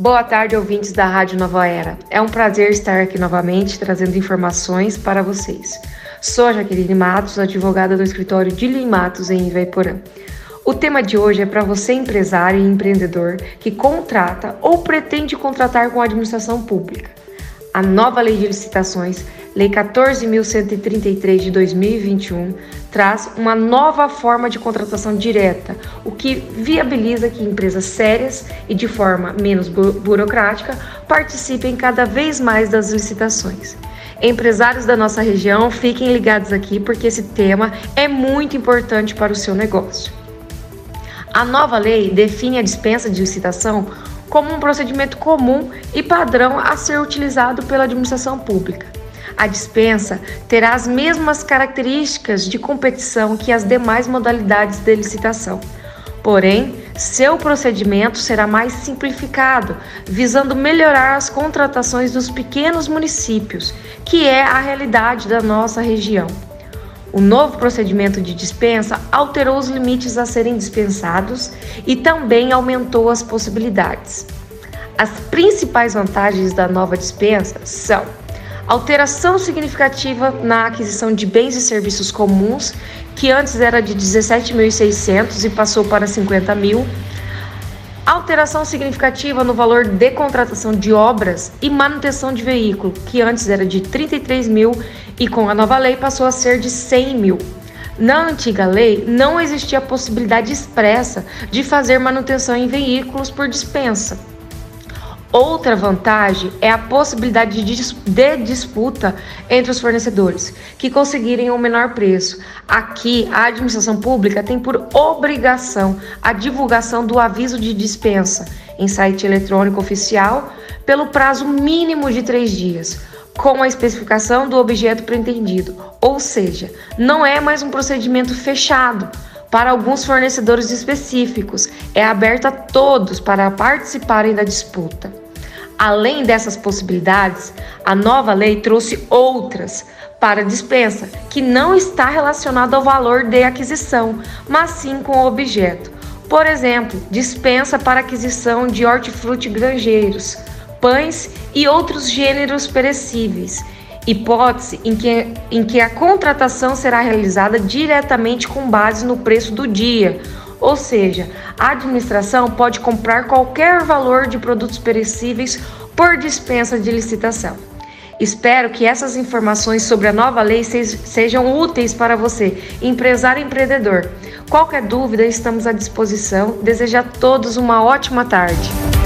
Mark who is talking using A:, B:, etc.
A: Boa tarde, ouvintes da Rádio Nova Era. É um prazer estar aqui novamente trazendo informações para vocês. Sou Jaqueline Matos, advogada do escritório de Matos em Ivaiporã. O tema de hoje é para você, empresário e empreendedor que contrata ou pretende contratar com a administração pública. A nova lei de licitações Lei 14.133 de 2021 traz uma nova forma de contratação direta, o que viabiliza que empresas sérias e de forma menos bu burocrática participem cada vez mais das licitações. Empresários da nossa região, fiquem ligados aqui porque esse tema é muito importante para o seu negócio. A nova lei define a dispensa de licitação como um procedimento comum e padrão a ser utilizado pela administração pública. A dispensa terá as mesmas características de competição que as demais modalidades de licitação. Porém, seu procedimento será mais simplificado, visando melhorar as contratações dos pequenos municípios, que é a realidade da nossa região. O novo procedimento de dispensa alterou os limites a serem dispensados e também aumentou as possibilidades. As principais vantagens da nova dispensa são alteração significativa na aquisição de bens e serviços comuns, que antes era de 17.600 e passou para 50 mil. Alteração significativa no valor de contratação de obras e manutenção de veículo, que antes era de 33 mil e com a nova lei passou a ser de 100 mil. Na antiga lei, não existia a possibilidade expressa de fazer manutenção em veículos por dispensa. Outra vantagem é a possibilidade de disputa entre os fornecedores que conseguirem o um menor preço. Aqui, a administração pública tem por obrigação a divulgação do aviso de dispensa em site eletrônico oficial pelo prazo mínimo de três dias, com a especificação do objeto pretendido, ou seja, não é mais um procedimento fechado para alguns fornecedores específicos, é aberto a todos para participarem da disputa. Além dessas possibilidades, a nova lei trouxe outras para dispensa, que não está relacionado ao valor de aquisição, mas sim com o objeto. Por exemplo, dispensa para aquisição de hortifruti granjeiros, pães e outros gêneros perecíveis hipótese em que, em que a contratação será realizada diretamente com base no preço do dia, ou seja, a administração pode comprar qualquer valor de produtos perecíveis por dispensa de licitação. Espero que essas informações sobre a nova lei sejam úteis para você, empresário e empreendedor. Qualquer dúvida, estamos à disposição. Desejo a todos uma ótima tarde.